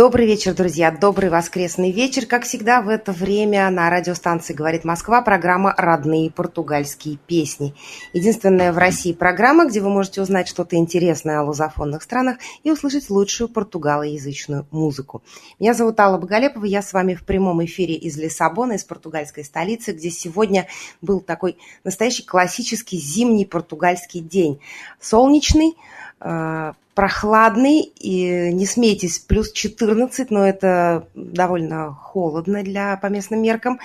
Добрый вечер, друзья. Добрый воскресный вечер. Как всегда, в это время на радиостанции «Говорит Москва» программа «Родные португальские песни». Единственная в России программа, где вы можете узнать что-то интересное о лузофонных странах и услышать лучшую португалоязычную музыку. Меня зовут Алла Боголепова. Я с вами в прямом эфире из Лиссабона, из португальской столицы, где сегодня был такой настоящий классический зимний португальский день. Солнечный, прохладный, и не смейтесь, плюс 14, но это довольно холодно для, по местным меркам.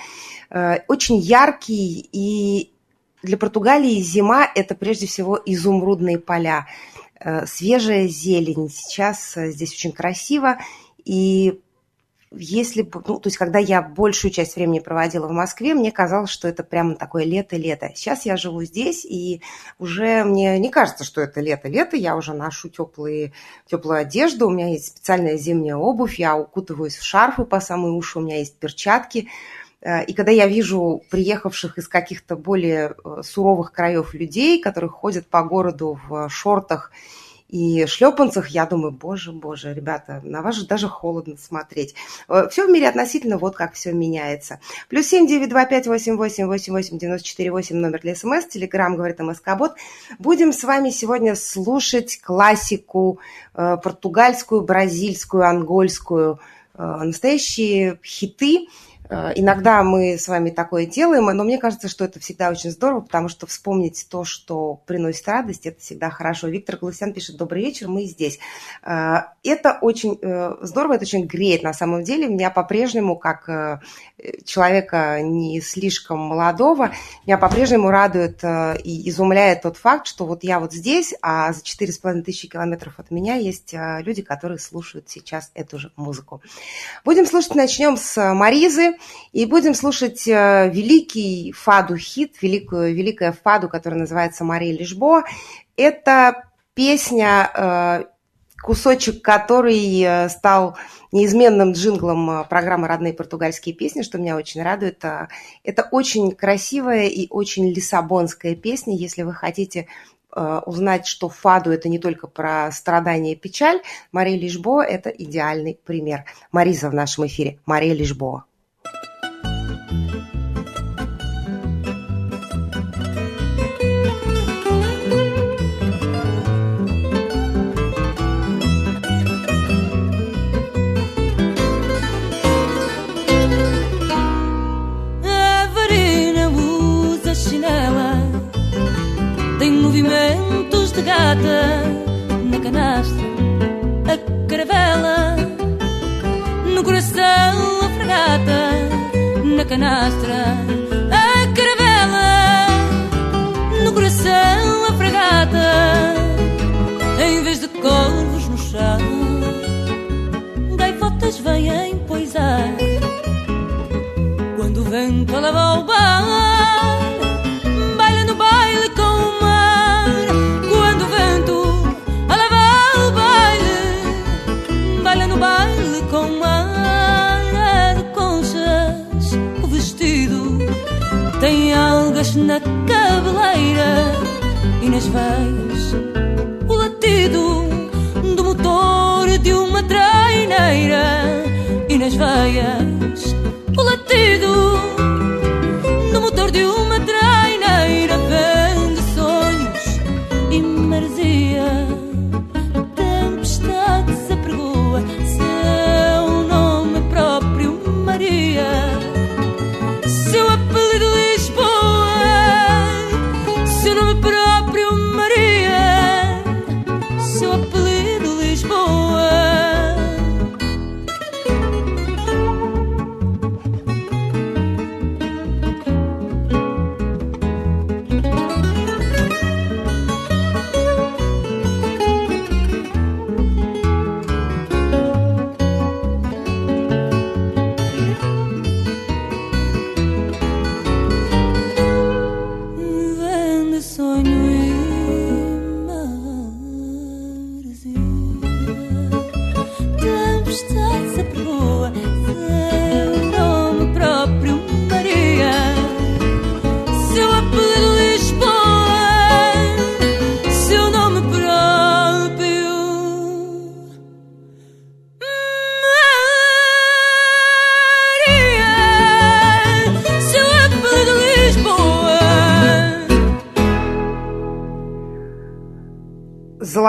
Э, очень яркий, и для Португалии зима – это прежде всего изумрудные поля, э, свежая зелень. Сейчас э, здесь очень красиво, и если, ну, то есть, когда я большую часть времени проводила в Москве, мне казалось, что это прямо такое лето-лето. Сейчас я живу здесь, и уже мне не кажется, что это лето-лето. Я уже ношу теплые, теплую одежду, у меня есть специальная зимняя обувь, я укутываюсь в шарфы по самые уши, у меня есть перчатки. Э, и когда я вижу приехавших из каких-то более э, суровых краев людей, которые ходят по городу в шортах и шлепанцах, я думаю, боже, боже, ребята, на вас же даже холодно смотреть. Э, все в мире относительно, вот как все меняется. Плюс семь девять два пять восемь восемь восемь восемь девяносто четыре восемь номер для СМС, Телеграм говорит МСК-бот. Будем с вами сегодня слушать классику э, португальскую, бразильскую, ангольскую, э, настоящие хиты, иногда мы с вами такое делаем, но мне кажется, что это всегда очень здорово, потому что вспомнить то, что приносит радость, это всегда хорошо. Виктор Галусян пишет «Добрый вечер, мы здесь». Э, это очень э, здорово, это очень греет на самом деле. Меня по-прежнему, как человека не слишком молодого, меня по-прежнему радует и изумляет тот факт, что вот я вот здесь, а за 4,5 тысячи километров от меня есть люди, которые слушают сейчас эту же музыку. Будем слушать, начнем с Маризы и будем слушать э, великий фаду-хит, великую, великая фаду, которая называется «Мария Лишбо». Это песня, э, кусочек которой э, стал неизменным джинглом программы «Родные португальские песни», что меня очень радует. Это очень красивая и очень лиссабонская песня. Если вы хотите узнать, что фаду – это не только про страдания и печаль, Мария Лишбо – это идеальный пример. Мариза в нашем эфире. Мария Лишбо.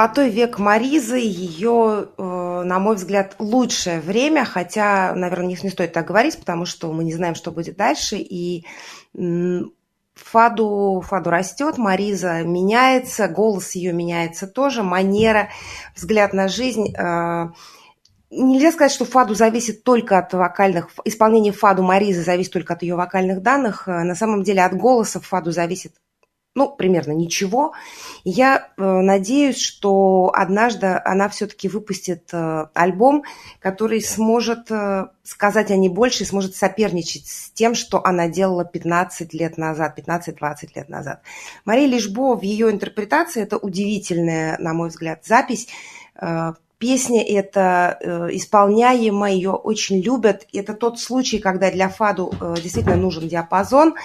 Золотой век Маризы, ее, э, на мой взгляд, лучшее время, хотя, наверное, не, стоит так говорить, потому что мы не знаем, что будет дальше, и Фаду, Фаду растет, Мариза меняется, голос ее меняется тоже, манера, взгляд на жизнь. Э, нельзя сказать, что Фаду зависит только от вокальных... Исполнение Фаду Маризы зависит только от ее вокальных данных. Э, на самом деле от голоса Фаду зависит ну, примерно ничего. я э, надеюсь, что однажды она все-таки выпустит э, альбом, который сможет э, сказать о ней больше и сможет соперничать с тем, что она делала 15 лет назад, 15-20 лет назад. Мария Лишбо в ее интерпретации, это удивительная, на мой взгляд, запись, э, Песня эта э, исполняемая, ее очень любят. Это тот случай, когда для фаду э, действительно нужен диапазон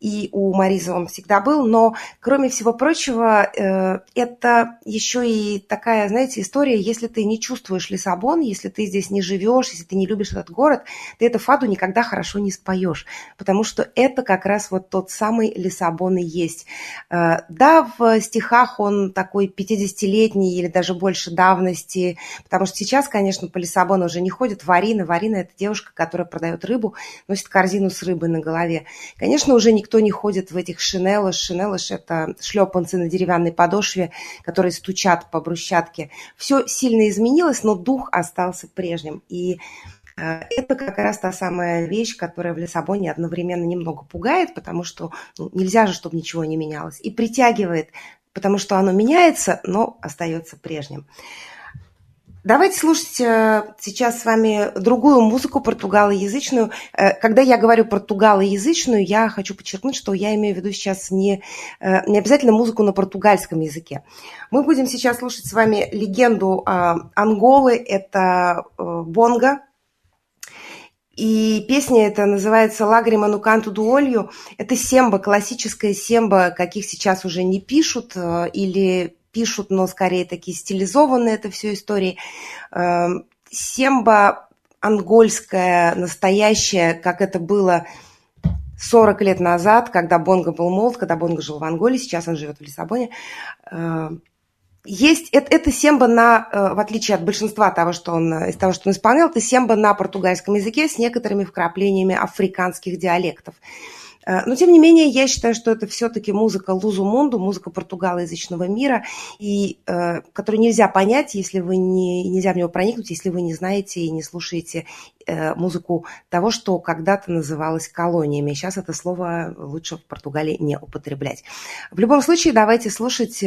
и у Маризы он всегда был, но, кроме всего прочего, э, это еще и такая, знаете, история, если ты не чувствуешь Лиссабон, если ты здесь не живешь, если ты не любишь этот город, ты эту фаду никогда хорошо не споешь, потому что это как раз вот тот самый Лиссабон и есть. Э, да, в стихах он такой 50-летний или даже больше давности, потому что сейчас, конечно, по Лиссабону уже не ходит Варина. Варина – это девушка, которая продает рыбу, носит корзину с рыбой на голове. Конечно, уже никто никто не ходит в этих шинелах. Шинелыш – это шлепанцы на деревянной подошве, которые стучат по брусчатке. Все сильно изменилось, но дух остался прежним. И э, это как раз та самая вещь, которая в Лиссабоне одновременно немного пугает, потому что ну, нельзя же, чтобы ничего не менялось, и притягивает, потому что оно меняется, но остается прежним. Давайте слушать э, сейчас с вами другую музыку португалоязычную. Э, когда я говорю португалоязычную, я хочу подчеркнуть, что я имею в виду сейчас не, э, не обязательно музыку на португальском языке. Мы будем сейчас слушать с вами легенду Анголы. Это Бонга, и песня эта называется «Лагрима ну дуолью». Это семба, классическая семба, каких сейчас уже не пишут, или пишут, но скорее такие стилизованные это все истории. Эм, Семба ангольская, настоящая, как это было 40 лет назад, когда Бонго был молод, когда Бонго жил в Анголе, сейчас он живет в Лиссабоне. Эм, есть это, это семба на, э, в отличие от большинства того, что он, из того, что он исполнял, это семба на португальском языке с некоторыми вкраплениями африканских диалектов. Но, тем не менее, я считаю, что это все-таки музыка Лузу Мунду, музыка португалоязычного мира, и, э, которую нельзя понять, если вы не, нельзя в него проникнуть, если вы не знаете и не слушаете э, музыку того, что когда-то называлось колониями. Сейчас это слово лучше в Португалии не употреблять. В любом случае, давайте слушать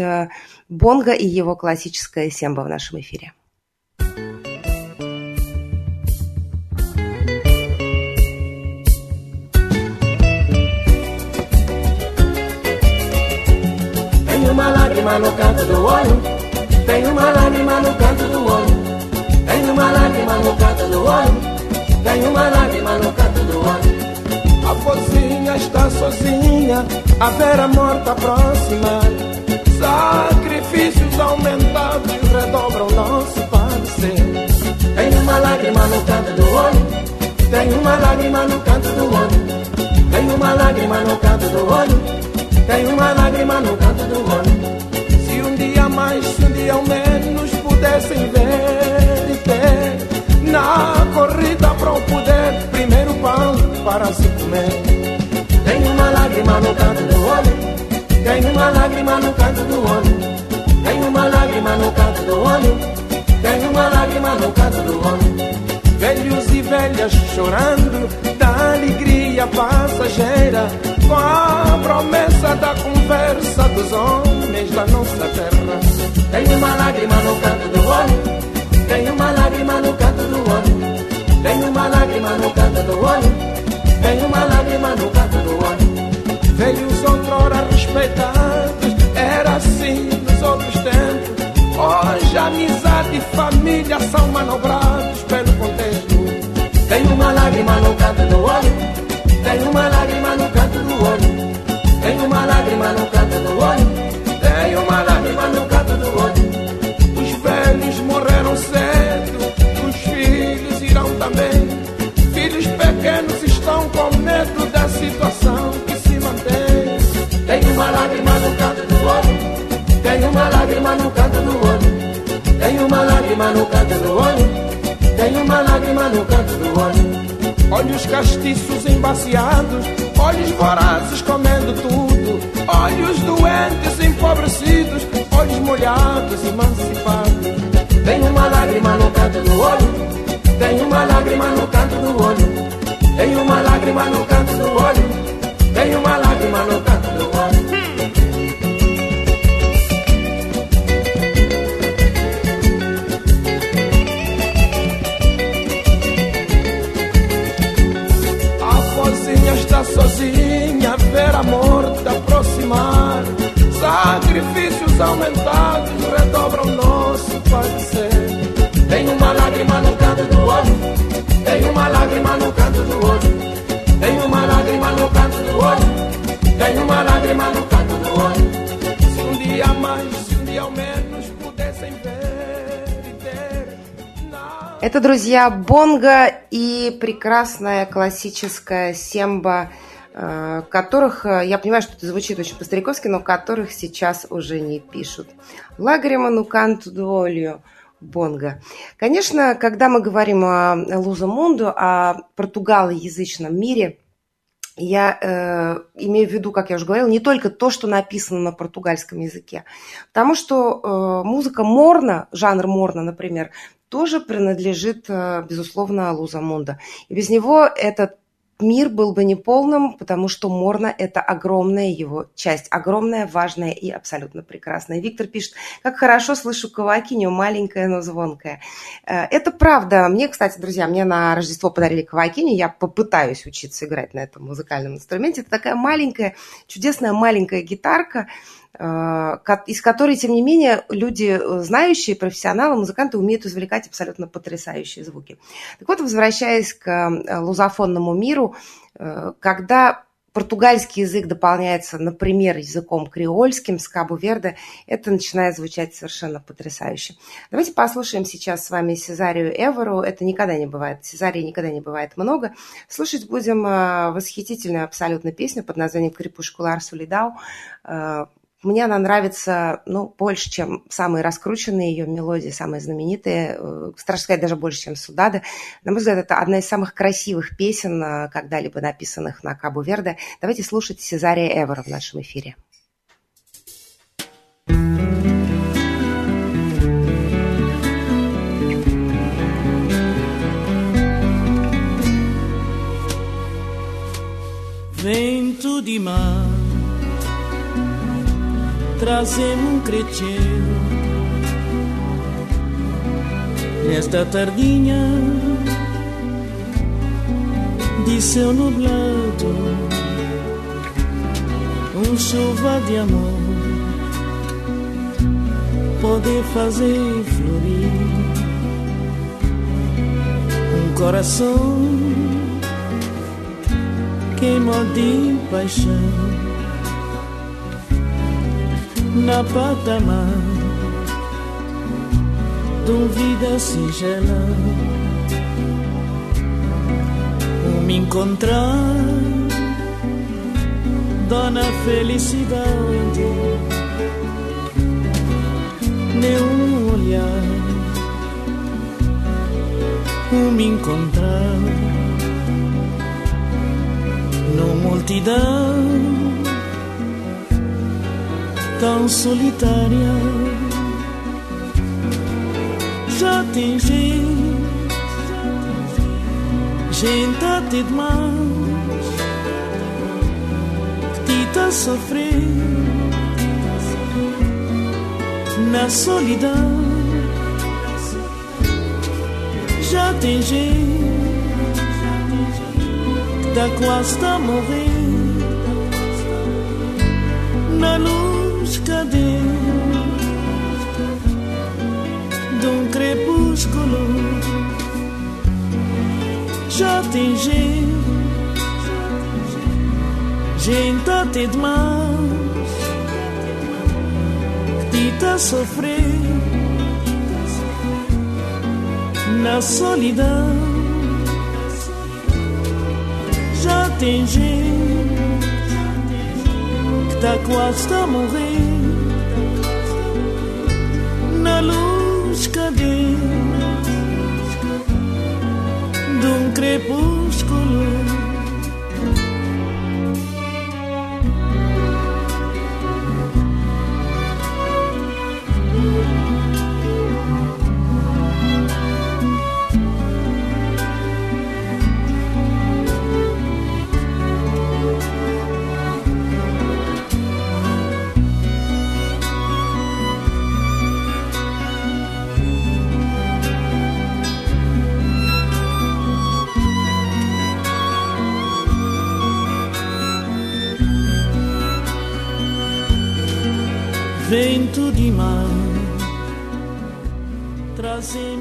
Бонга и его классическое семба в нашем эфире. uma lágrima no canto do olho. Tem uma lágrima no canto do olho. Tem uma lágrima no canto do olho. Tem uma lágrima no canto do olho. A vozinha está sozinha, a vera morta próxima. Sacrifícios aumentados redobram nosso parecer. Tem uma lágrima no canto do olho. Tem uma lágrima no canto do olho. Tem uma lágrima no canto do olho. Tem uma lágrima no canto do olho. Um dia mais, um dia ao menos pudessem ver e ter na corrida para o poder, primeiro pão para se comer. Tem uma lágrima no canto do olho. Tem uma lágrima no canto do olho. Tem uma lágrima no canto do olho. Tem uma lágrima no canto do olho. Velhos e velhas chorando da alegria passageira com a promessa da conversa dos homens da nossa terra. Tem uma lágrima no canto do olho, tem uma lágrima no canto do olho, tem uma lágrima no canto do olho, tem uma lágrima no canto do olho. Velhos outrora respeitados, era assim nos outros tempos. Hoje amizade e família são manobrados pelo contexto. Tem uma lágrima no canto do olho tem uma lágrima no canto do olho. Tem uma lágrima no canto do olho. Tem uma lágrima no canto do olho. Os velhos morreram cedo. Os filhos irão também. Filhos pequenos estão com medo da situação que se mantém. Tem uma lágrima no canto do olho. Tem uma lágrima no canto do olho. lágrima no canto do olho. Tem uma lágrima no canto do olho. Olhos castiços embaciados, olhos vorazes comendo tudo, olhos doentes empobrecidos, olhos molhados emancipados. Tem uma lágrima no canto do olho, tem uma lágrima no canto do olho, tem uma lágrima no canto do olho, tem uma lágrima no canto do olho. aproximar. Sacrifícios aumentados redobram nosso padecer. Tem uma lágrima no canto do olho, tem uma lágrima no canto do olho. Tem uma lágrima no canto do olho, tem uma lágrima no canto do olho. Se um dia mais, se um dia ao menos pudessem ver e ter. Это, друзья, Бонга и прекрасная классическая семба Э, которых, э, я понимаю, что это звучит очень по-стариковски, но которых сейчас уже не пишут. Лагрима Нуканту Дуолью. Бонга. Конечно, когда мы говорим о Луза Мунду, о португалоязычном мире, я э, имею в виду, как я уже говорила, не только то, что написано на португальском языке, потому что э, музыка морна, жанр морна, например, тоже принадлежит, э, безусловно, Луза Мунда. И без него этот мир был бы неполным, потому что Морна – это огромная его часть, огромная, важная и абсолютно прекрасная. Виктор пишет, как хорошо слышу кавакиню, маленькая, но звонкая. Э, это правда. Мне, кстати, друзья, мне на Рождество подарили кавакиню, я попытаюсь учиться играть на этом музыкальном инструменте. Это такая маленькая, чудесная маленькая гитарка, из которой, тем не менее, люди, э, знающие, профессионалы, музыканты умеют извлекать абсолютно потрясающие звуки. Так вот, возвращаясь к э, лузофонному миру, когда португальский язык дополняется, например, языком креольским с Кабу-Верде, это начинает звучать совершенно потрясающе. Давайте послушаем сейчас с вами Сезарию Эвору. Это никогда не бывает, Сезарии никогда не бывает много. Слушать будем восхитительную абсолютно песню под названием «Крепушкулар Сулидау», мне она нравится, ну, больше, чем самые раскрученные ее мелодии, самые знаменитые. Э, страшно сказать, даже больше, чем Судада. На мой взгляд, это одна из самых красивых песен, э, когда-либо написанных на Кабу Верде. Давайте слушать Сезария Эвера в нашем эфире. Vento de mar trazendo um cretino. Nesta tardinha de céu nublado Um chuva de amor Pode fazer florir Um coração queima de paixão na patamar dúvida singela o me encontrar dona felicidade. Nenhum olhar o me encontrar. No multidão tão solitária. Já tem gente, gente até demais, que te tá sofrendo na solidão. Já tem gente que tá quase a morrer na luz os de um crepúsculo já atingi gente de mãos tita sofrer na solidão. Já atingi à quoi está morrer na luz cadente de um crepúsculo. cima, trazer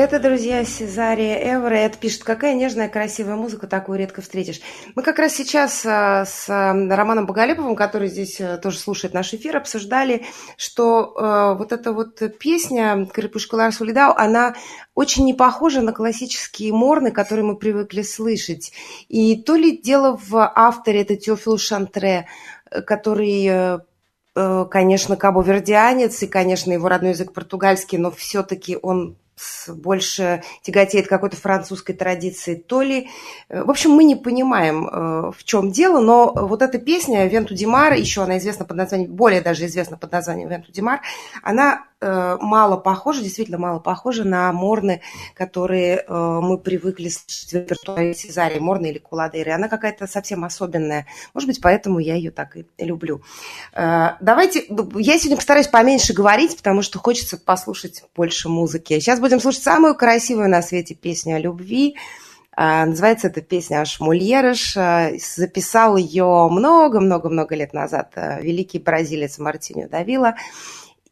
Это, друзья, Сезария Эвра. Это пишет, какая нежная, красивая музыка, такую редко встретишь. Мы как раз сейчас а, с а, Романом Боголеповым, который здесь а, тоже слушает наш эфир, обсуждали, что вот эта вот песня «Крепышка Сулидау», она очень не похожа на классические морны, которые мы привыкли слышать. И то ли дело в авторе, это Теофил Шантре, который конечно, кабо-вердианец, и, конечно, его родной язык португальский, но все-таки он больше тяготеет какой-то французской традиции, то ли... Э, в общем, мы не понимаем, э, в чем дело, но вот эта песня «Венту Димар», еще она известна под названием, более даже известна под названием «Венту Димар», она Э, мало похожи, действительно мало похожи на морны, которые мы привыкли слышать в репертуаре Сезари, морны или куладейры. Она какая-то совсем особенная. Может быть, поэтому я ее так и люблю. Давайте, я сегодня постараюсь поменьше говорить, потому что хочется послушать больше музыки. Сейчас будем слушать самую красивую на свете песню о любви. Называется эта песня «Аш Мульерыш». Записал ее много-много-много лет назад великий бразилец Мартиню Давила.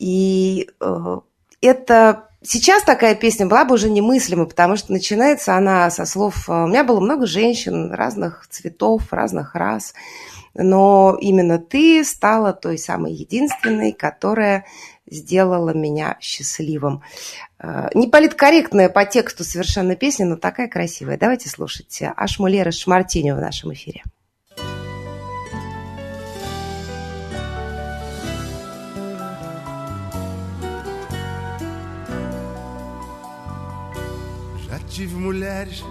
И э, это сейчас такая песня была бы уже немыслима, потому что начинается она со слов «У меня было много женщин разных цветов, разных рас, но именно ты стала той самой единственной, которая сделала меня счастливым». Э, не политкорректная по тексту совершенно песня, но такая красивая. Давайте слушать Ашмулера Шмартиню в нашем эфире. tive mulheres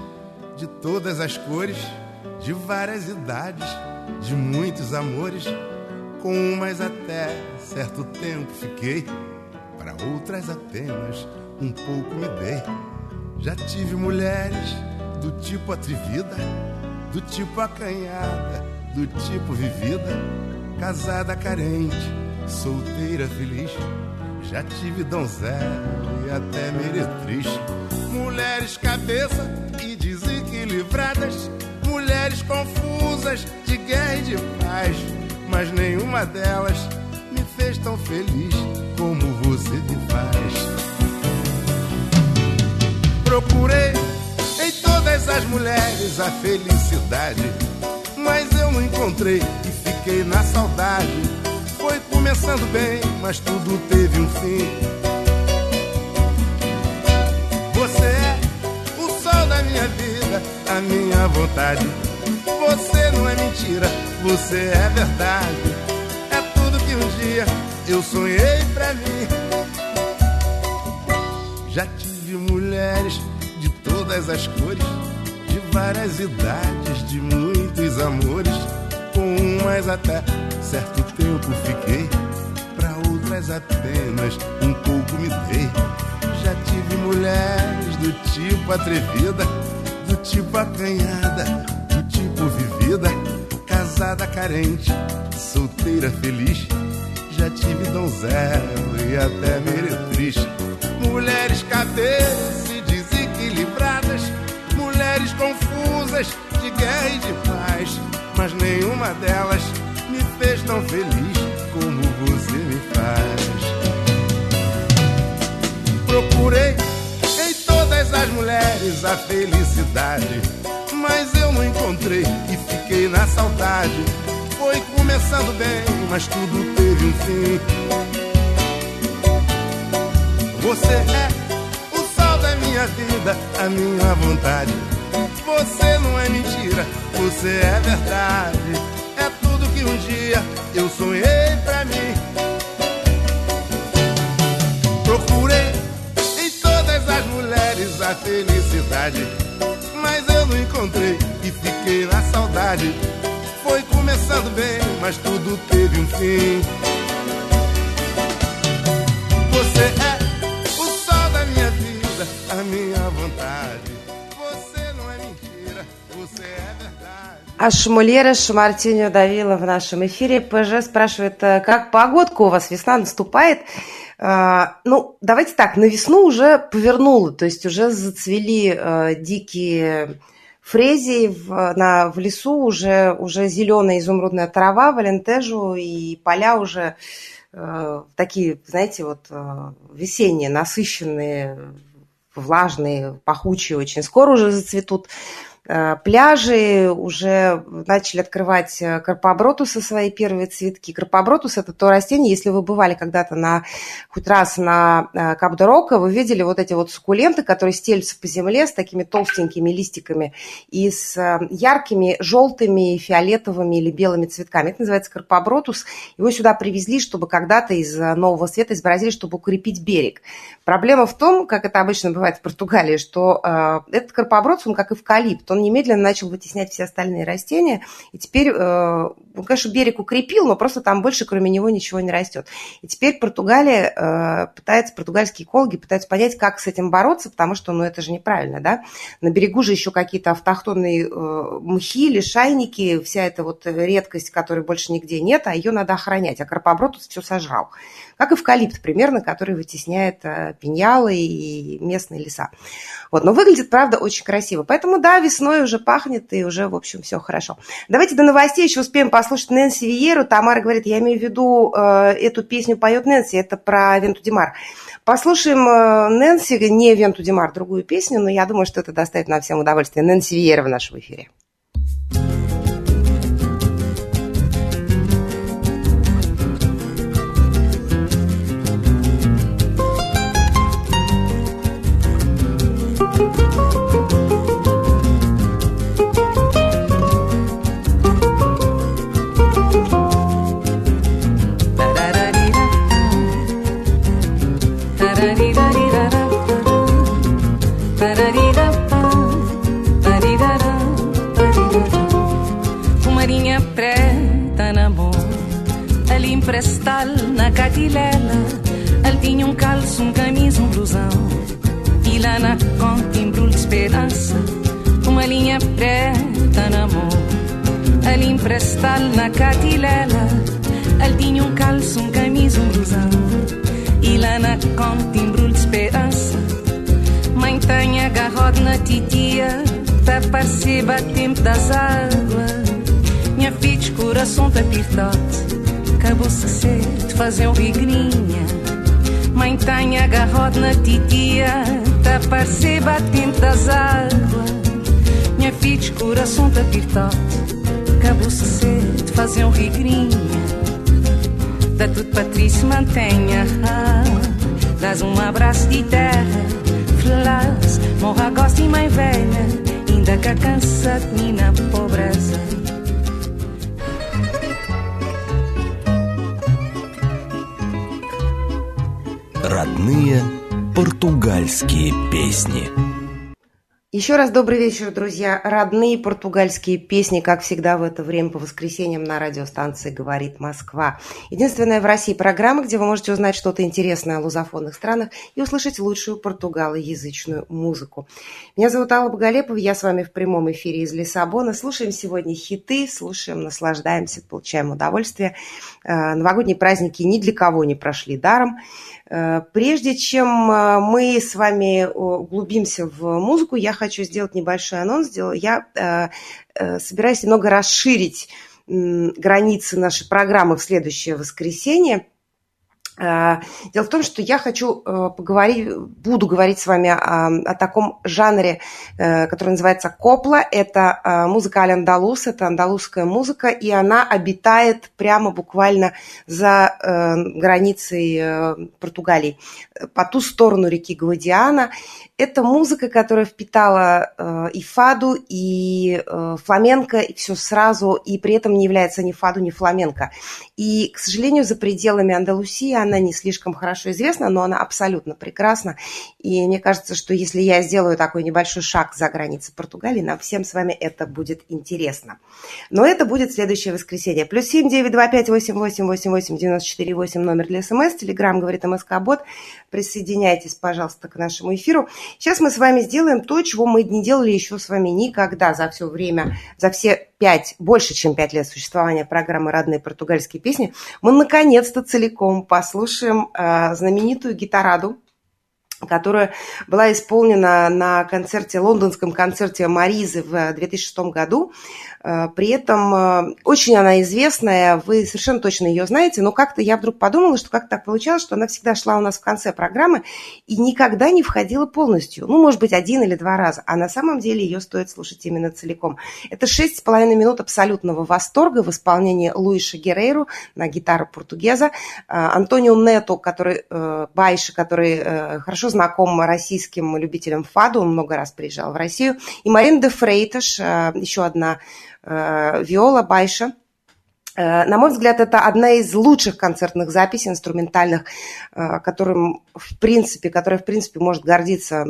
de todas as cores, de várias idades, de muitos amores. Com umas até certo tempo fiquei, para outras apenas um pouco me dei. Já tive mulheres do tipo atrevida, do tipo acanhada, do tipo vivida, casada carente, solteira feliz. Já tive donzela e até meretriz mulheres cabeça e desequilibradas, mulheres confusas de guerra e de paz, mas nenhuma delas me fez tão feliz como você me faz. Procurei em todas as mulheres a felicidade, mas eu não encontrei e fiquei na saudade. Foi começando bem, mas tudo teve um fim você é o sol da minha vida, a minha vontade. Você não é mentira, você é verdade. É tudo que um dia eu sonhei pra mim. Já tive mulheres de todas as cores, de várias idades, de muitos amores. Com umas até certo tempo fiquei, pra outras apenas um pouco me dei já tive mulheres do tipo atrevida, do tipo acanhada, casada carente, solteira feliz. Já tive donzela e até meretriz. Mulheres cadeiras e desequilibradas, mulheres confusas de guerra e de paz. Mas nenhuma delas me fez tão feliz como você me faz procurei em todas as mulheres a felicidade, mas eu não encontrei e fiquei na saudade. Foi começando bem, mas tudo teve um fim. Você é o sol da minha vida, a minha vontade. Você não é mentira, você é verdade. É tudo que um dia eu sonhei pra mim. Procurei em todas as mulheres a felicidade, mas eu não encontrei e fiquei na saudade. Foi começando bem, mas tudo teve um fim. Você é o sol da minha vida, a minha vontade. Você não é mentira, você é verdade. А Шмулера Шмартиньо давила в нашем эфире. ПЖ спрашивает, э, как погодка у вас? Весна наступает? А, Ну, давайте так, на весну уже повернуло, то есть уже зацвели э, дикие фрезии в, на, в лесу, уже, уже зеленая изумрудная трава, валентежу, и поля уже э, такие, знаете, вот э, весенние, насыщенные, влажные, пахучие очень. Скоро уже зацветут пляжи уже начали открывать э, карпобротусы свои первые цветки. Карпобротус – это то растение, если вы бывали когда-то на, хоть раз на э, Капдорока, вы видели вот эти вот суккуленты, которые стелются по земле с такими толстенькими листиками и с яркими желтыми, фиолетовыми или белыми цветками. Это называется карпобротус. Его сюда привезли, чтобы когда-то из Нового Света, из Бразилии, чтобы укрепить берег. Проблема в том, как это обычно бывает в Португалии, что э, этот карпобротус, он как эвкалипт, он немедленно начал вытеснять все остальные растения, и теперь, э, он, конечно, берег укрепил, но просто там больше кроме него ничего не растет. И теперь Португалия э, пытается, португальские экологи пытаются понять, как с этим бороться, потому что, ну, это же неправильно, да? На берегу же еще какие-то автохтонные э, мхи, лишайники, вся эта вот редкость, которой больше нигде нет, а ее надо охранять, а карпобротус все сожрал. Как эвкалипт примерно, который вытесняет пеньялы и местные леса. Вот, но выглядит, правда, очень красиво. Поэтому, да, весной уже пахнет, и уже, в общем, все хорошо. Давайте до новостей еще успеем послушать Нэнси Виеру. Тамара говорит, я имею в виду, э, эту песню поет Нэнси, это про Венту Димар. Послушаем э, Нэнси, не Венту Димар, другую песню, но я думаю, что это доставит нам всем удовольствие. Нэнси Виера в нашем эфире. Еще раз добрый вечер, друзья. Родные португальские песни, как всегда в это время по воскресеньям на радиостанции «Говорит Москва». Единственная в России программа, где вы можете узнать что-то интересное о лузофонных странах и услышать лучшую португалоязычную музыку. Меня зовут Алла Боголепова, я с вами в прямом эфире из Лиссабона. Слушаем сегодня хиты, слушаем, наслаждаемся, получаем удовольствие. Э, новогодние праздники ни для кого не прошли даром. Э, прежде чем э, мы с вами углубимся в музыку, я хочу сделать небольшой анонс. Я э, собираюсь немного расширить границы нашей программы в следующее воскресенье. Э, дело в том, что я хочу э, поговорить, буду говорить с вами о, о таком жанре, э, который называется копла. Это музыка аль-андалус, это андалузская музыка, и она обитает прямо буквально за границей Португалии, по ту сторону реки Гвадиана. Это музыка, которая впитала и фаду, и фламенко, и все сразу, и при этом не является ни фаду, ни фламенко. И, к сожалению, за пределами Андалусии она не слишком хорошо известна, но она абсолютно прекрасна. И мне кажется, что если я сделаю такой небольшой шаг за границей Португалии, нам всем с вами это будет интересно. Но это будет следующее воскресенье. Плюс семь девять два пять восемь восемь восемь восемь девяносто четыре восемь номер для СМС. Телеграмм говорит МСК Бот. Присоединяйтесь, пожалуйста, к нашему эфиру. Сейчас мы с вами сделаем то, чего мы не делали еще с вами никогда за все время, за все пять, больше, чем пять лет существования программы «Родные португальские песни». Мы наконец-то целиком послушаем э, знаменитую гитараду которая была исполнена на концерте, лондонском концерте Маризы в 2006 году. Э, при этом э, очень она известная, вы совершенно точно ее знаете, но как-то я вдруг подумала, что как так получалось, что она всегда шла у нас в конце программы и никогда не входила полностью. Ну, может быть, один или два раза, а на самом деле ее стоит слушать именно целиком. Это шесть с половиной минут абсолютного восторга в исполнении Луиша Герейру на гитару португеза, э, Антонио Нету, который, Байши, который хорошо хорошо знаком российским любителям фаду, он много раз приезжал в Россию. И Марин де Фрейташ, э, еще одна э, виола Байша. Э, на мой взгляд, это одна из лучших концертных записей инструментальных, которым, в принципе, которой, в принципе, может гордиться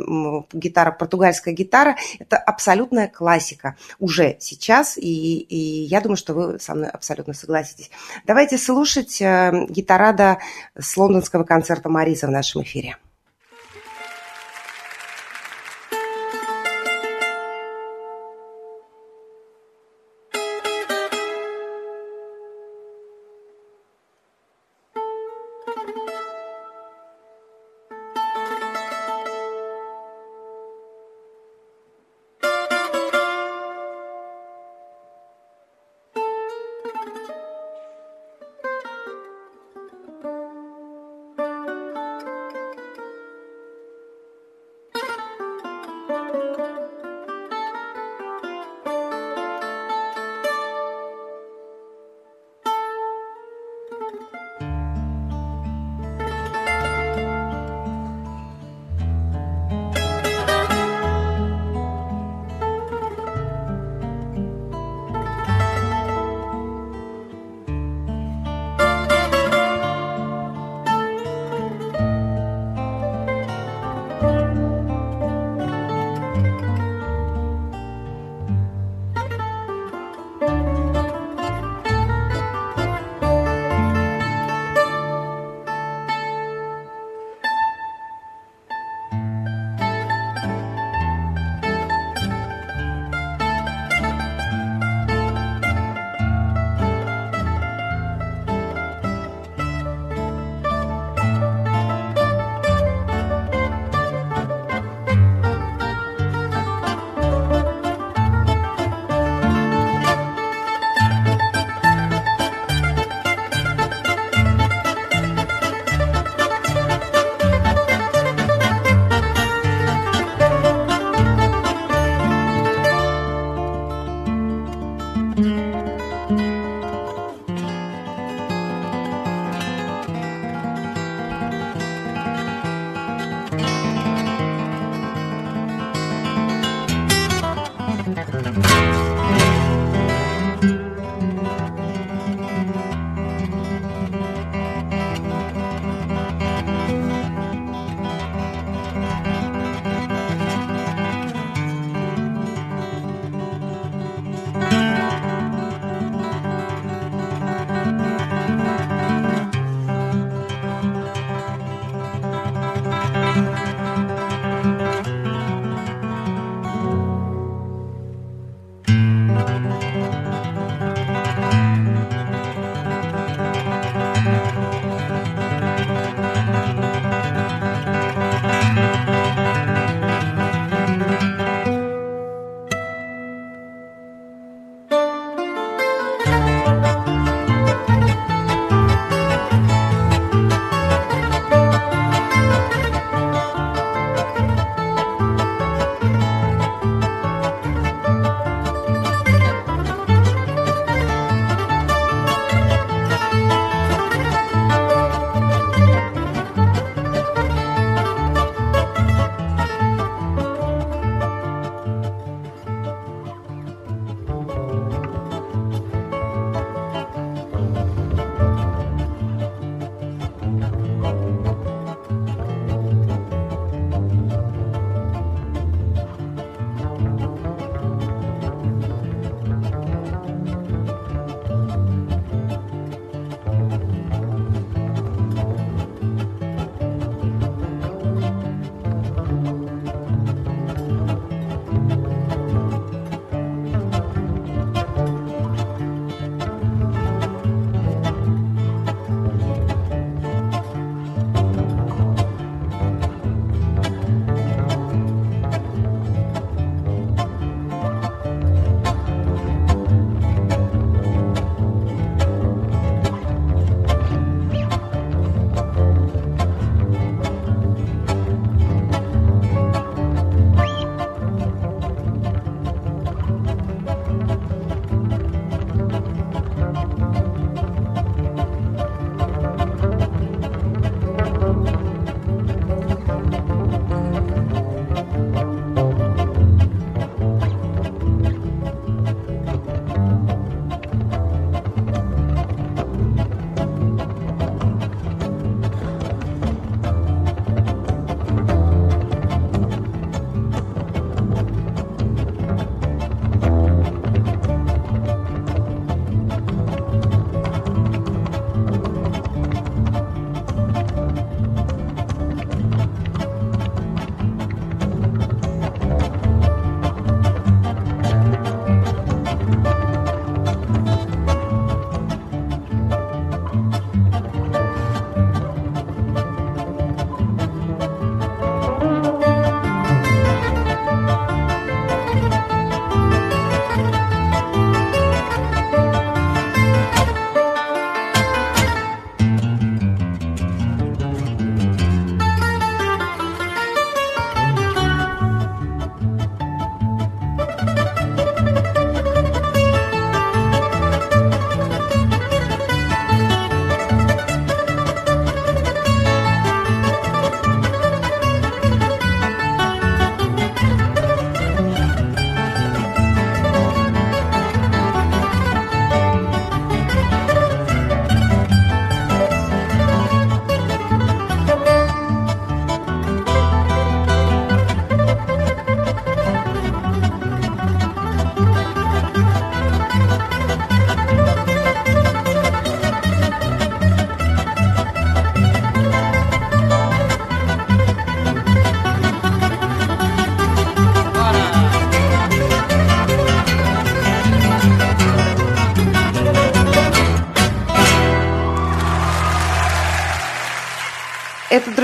гитара, португальская гитара. Это абсолютная классика уже сейчас, и, и я думаю, что вы со мной абсолютно согласитесь. Давайте слушать гитарада с лондонского концерта Мариза в нашем эфире.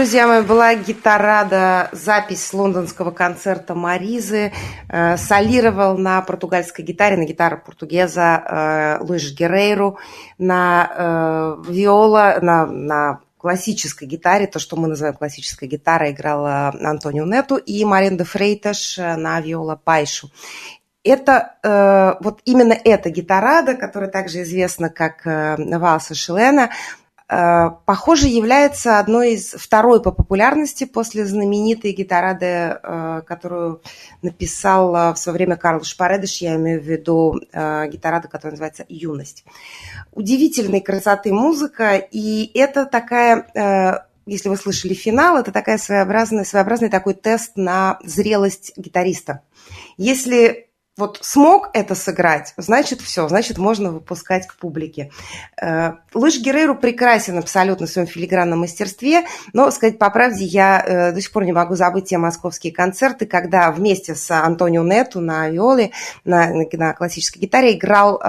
Друзья мои, была гитарада, запись лондонского концерта Маризы. Э, солировал на португальской гитаре, на гитаре португеза э, Луиш Герейру, на э, виола, на, на классической гитаре, то, что мы называем классической гитарой, играла Антонио Нету и Маринда Фрейташ на виола Пайшу. Это э, вот именно эта гитарада, которая также известна как э, Валса Шилена, Э, похоже, является одной из второй по популярности после знаменитой гитарады, э, которую написал в свое время Карл Шпаредыш, я имею в виду э, гитарада, которая называется «Юность». Удивительной красоты музыка, и это такая если вы слышали финал, это такая своеобразная, своеобразный такой тест на зрелость гитариста. Если вот смог это сыграть, значит все, значит можно выпускать к публике. Э, Лыж Герейру прекрасен абсолютно в своем филигранном мастерстве, но, сказать по правде, я э, до сих пор не могу забыть те московские концерты, когда вместе с Антонио Нету на виоле, на, на классической гитаре играл э,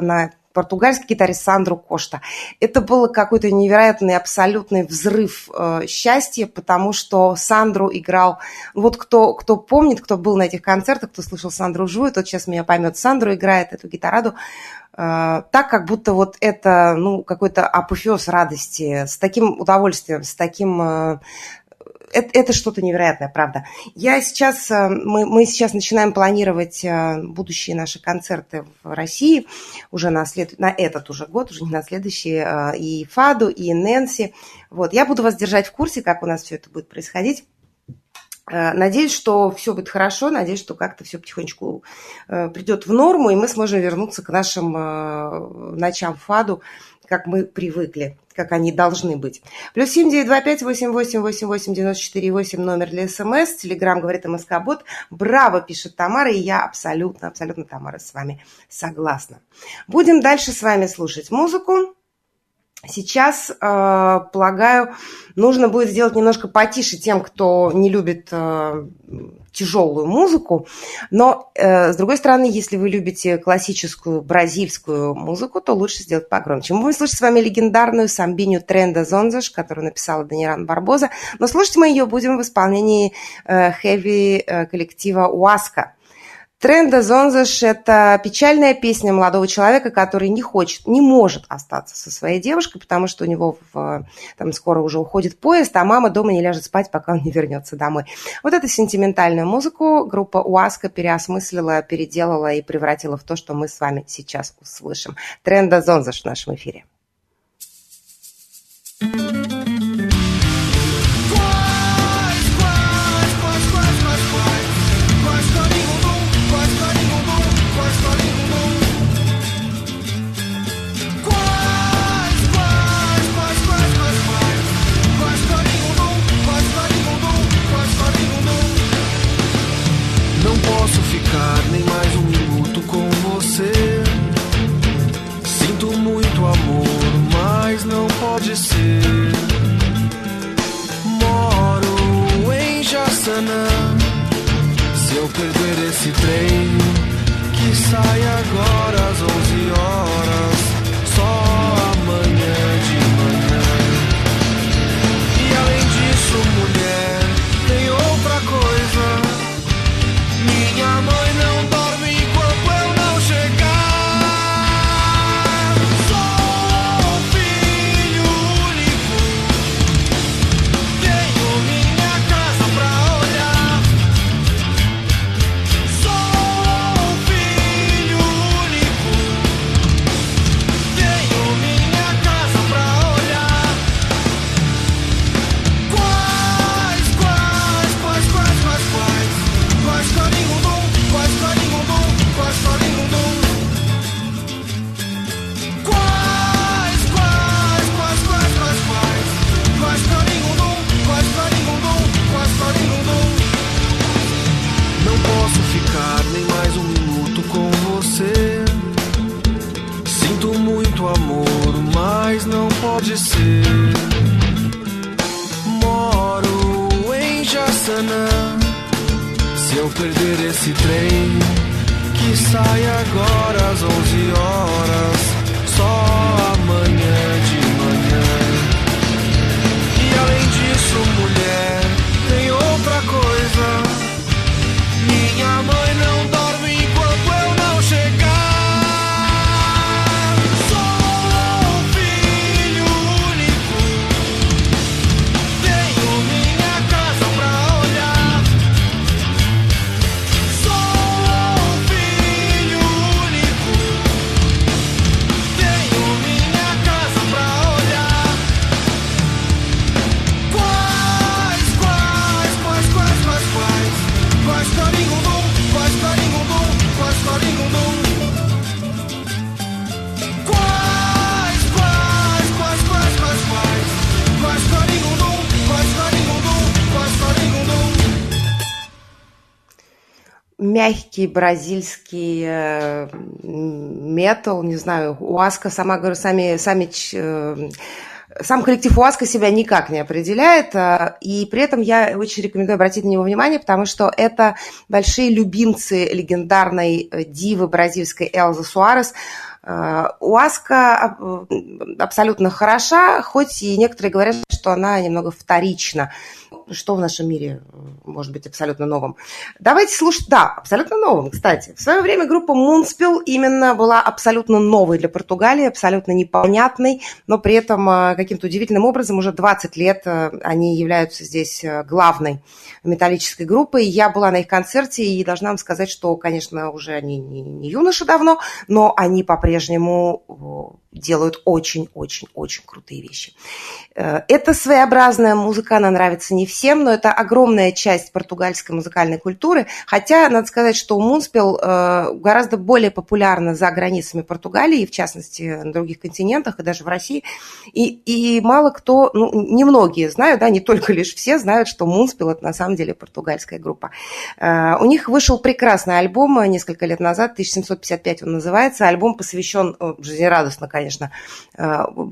на португальский гитарист Сандру Кошта. Это был какой-то невероятный абсолютный взрыв э, счастья, потому что Сандру играл... Вот кто, кто помнит, кто был на этих концертах, кто слышал Сандру вживую, тот сейчас меня поймет. Сандру играет эту гитараду э, так, как будто вот это ну, какой-то апофеоз радости, с таким удовольствием, с таким э, это, это что-то невероятное, правда. Я сейчас, э, мы, мы сейчас начинаем планировать э, будущие наши концерты в России уже на, след, на этот уже год, уже не на следующий, э, и Фаду, и Нэнси. Вот. Я буду вас держать в курсе, как у нас все это будет происходить. Надеюсь, что все будет хорошо, надеюсь, что как-то все потихонечку придет в норму, и мы сможем вернуться к нашим ночам ФАДу, как мы привыкли как они должны быть. Плюс семь девять два пять восемь восемь восемь восемь девяносто четыре восемь номер для СМС. Телеграмм говорит МСК Бот. Браво, пишет Тамара, и я абсолютно, абсолютно, Тамара, с вами согласна. Будем дальше с вами слушать музыку. Сейчас, э, полагаю, нужно будет сделать немножко потише тем, кто не любит э, тяжелую музыку. Но, э, с другой стороны, если вы любите классическую бразильскую музыку, то лучше сделать погромче. Мы будем слушать с вами легендарную самбиню Тренда Зонзаш, которую написала Даниран Барбоза. Но слушать мы ее будем в исполнении хэви коллектива «Уаска». Тренда Зонзаш – это печальная песня молодого человека, который не хочет, не может остаться со своей девушкой, потому что у него в, там скоро уже уходит поезд, а мама дома не ляжет спать, пока он не вернется домой. Вот эту сентиментальную музыку группа Уаска переосмыслила, переделала и превратила в то, что мы с вами сейчас услышим. Тренда Зонзаш в нашем эфире. thank you pode ser. Moro em Jaçanã. Se eu perder esse trem, que sai agora às 11 horas, só amanhã de manhã. E além disso, мягкий бразильский э, метал, не знаю, Уаска, сама говорю, сами, сами э, сам коллектив УАЗКа себя никак не определяет, э, и при этом я очень рекомендую обратить на него внимание, потому что это большие любимцы легендарной дивы бразильской Элзы Суарес, Уаска абсолютно хороша, хоть и некоторые говорят, что она немного вторична. Что в нашем мире может быть абсолютно новым? Давайте слушать. Да, абсолютно новым, кстати. В свое время группа Moonspill именно была абсолютно новой для Португалии, абсолютно непонятной, но при этом э, каким-то удивительным образом уже 20 лет э, они являются здесь главной металлической группой. Я была на их концерте и должна вам сказать, что, конечно, уже они не юноши давно, но они по-прежнему по-прежнему делают очень-очень-очень крутые вещи. Э, это своеобразная музыка, она нравится не всем, но это огромная часть португальской музыкальной культуры. Хотя, надо сказать, что Мунспел э, гораздо более популярна за границами Португалии, в частности, на других континентах и даже в России. И, и мало кто, ну, немногие знают, да, не только лишь все знают, что Мунспел – это на самом деле португальская группа. Э, у них вышел прекрасный альбом несколько лет назад, 1755 он называется. Альбом посвящен жизнерадостно, конечно, э,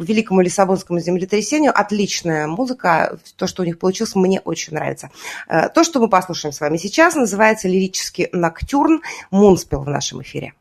великому Лиссабонскому землетрясению. Отличная музыка. То, что у них получилось, мне очень нравится. Э, то, что мы послушаем с вами сейчас, называется лирический ноктюрн Мунспел в нашем эфире.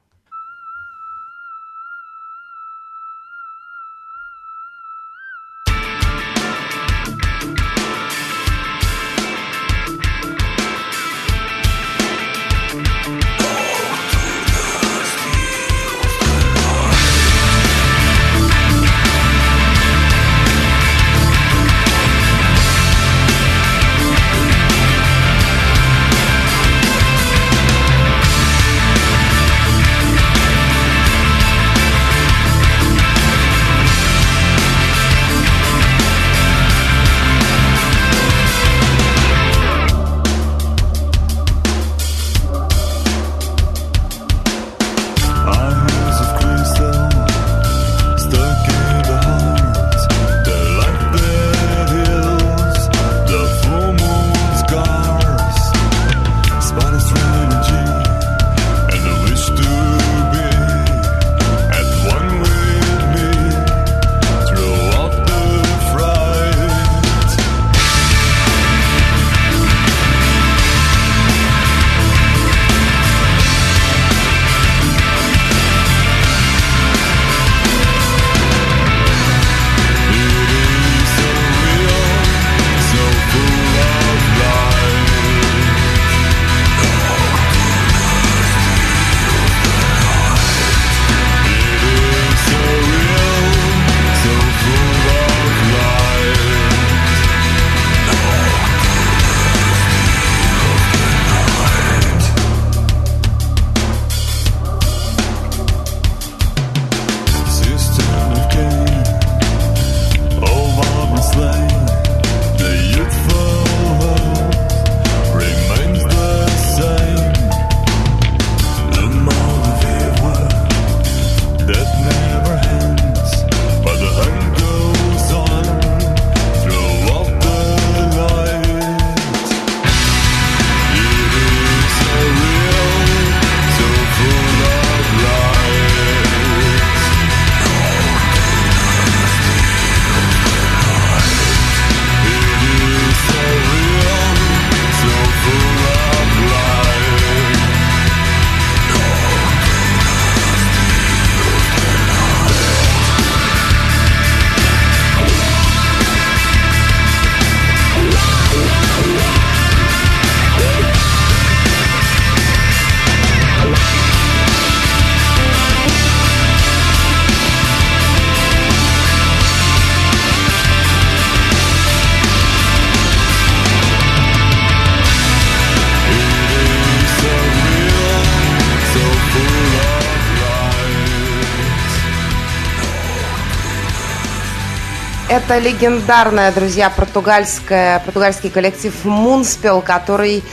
Легендарная, друзья, португальская, португальский коллектив Мунспел, который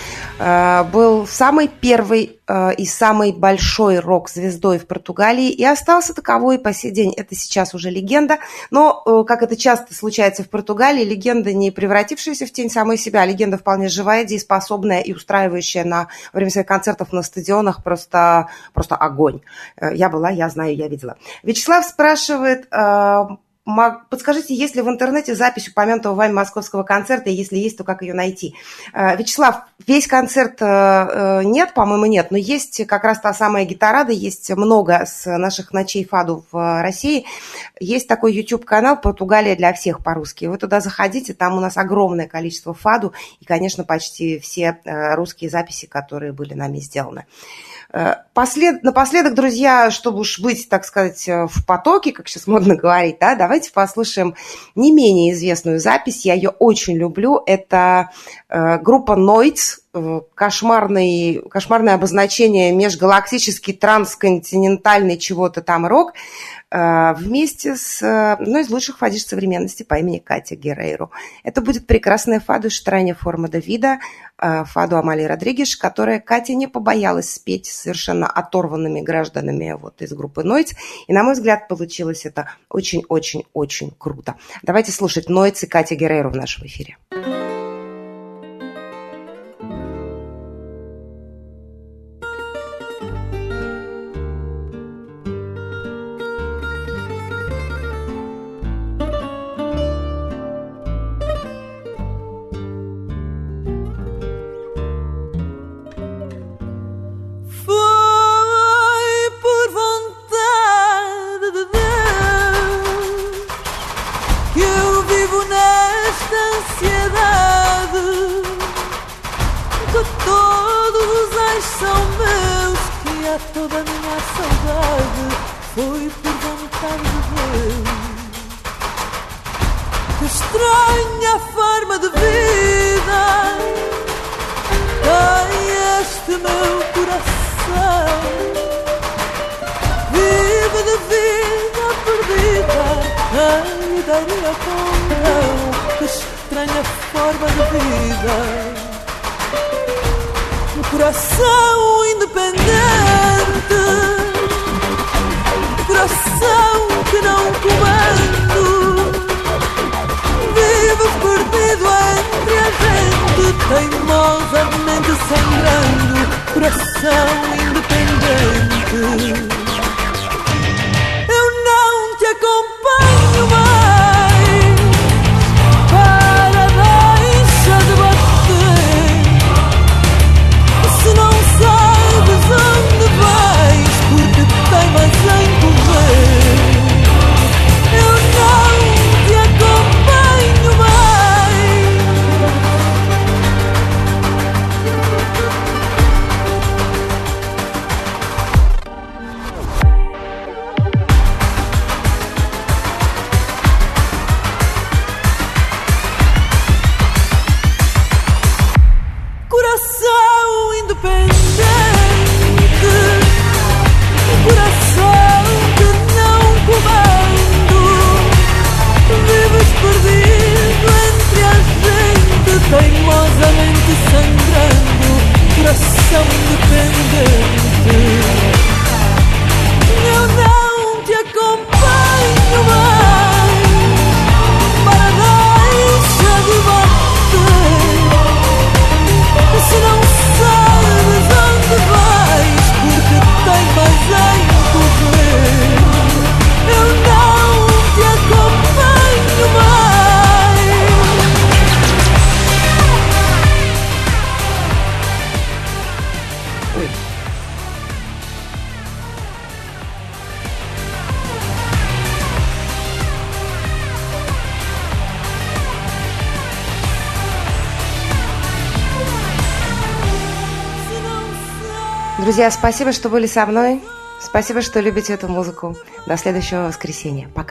Э, был самой первой э, и самой большой рок-звездой в Португалии и остался таковой по сей день. Это сейчас уже легенда, но, э, как это часто случается в Португалии, легенда не превратившаяся в тень самой себя, а легенда вполне живая, дееспособная и устраивающая на время своих концертов на стадионах просто, просто огонь. Я была, я знаю, я видела. Вячеслав спрашивает, Подскажите, есть ли в интернете запись упомянутого вами московского концерта, и если есть, то как ее найти? Э, Вячеслав, весь концерт э, э, нет, по-моему, нет, но есть как раз та самая гитарада, есть много с наших ночей фаду в России. Есть такой YouTube-канал «Португалия для всех» по-русски. Вы туда заходите, там у нас огромное количество фаду и, конечно, почти все русские записи, которые были нами сделаны. Послед... Напоследок, друзья, чтобы уж быть, так сказать, в потоке, как сейчас модно говорить, да, давайте послушаем не менее известную запись. Я ее очень люблю. Это э, группа Noids, э, кошмарный, кошмарное обозначение межгалактический трансконтинентальный чего-то там рок. Э, вместе с э, одной из лучших фадиш современности по имени Катя Герейру. Это будет прекрасная фаду «Штране форма Давида», э, фаду Амалии Родригеш, которая Катя не побоялась спеть совершенно оторванными гражданами вот из группы Нойц. И, на мой взгляд, получилось это очень-очень-очень круто. Давайте слушать Нойц и Катя Герейру в нашем эфире. Toda a minha saudade foi por vontade de Deus? Que estranha forma de vida tem este meu coração. Vive de vida perdida, quem daria com não? Que estranha forma de vida. No coração independente coração que não comando. Vivo perdido entre a gente Teimosamente sangrando Coração independente. Друзья, спасибо, что были со мной. Спасибо, что любите эту музыку. До следующего воскресенья. Пока.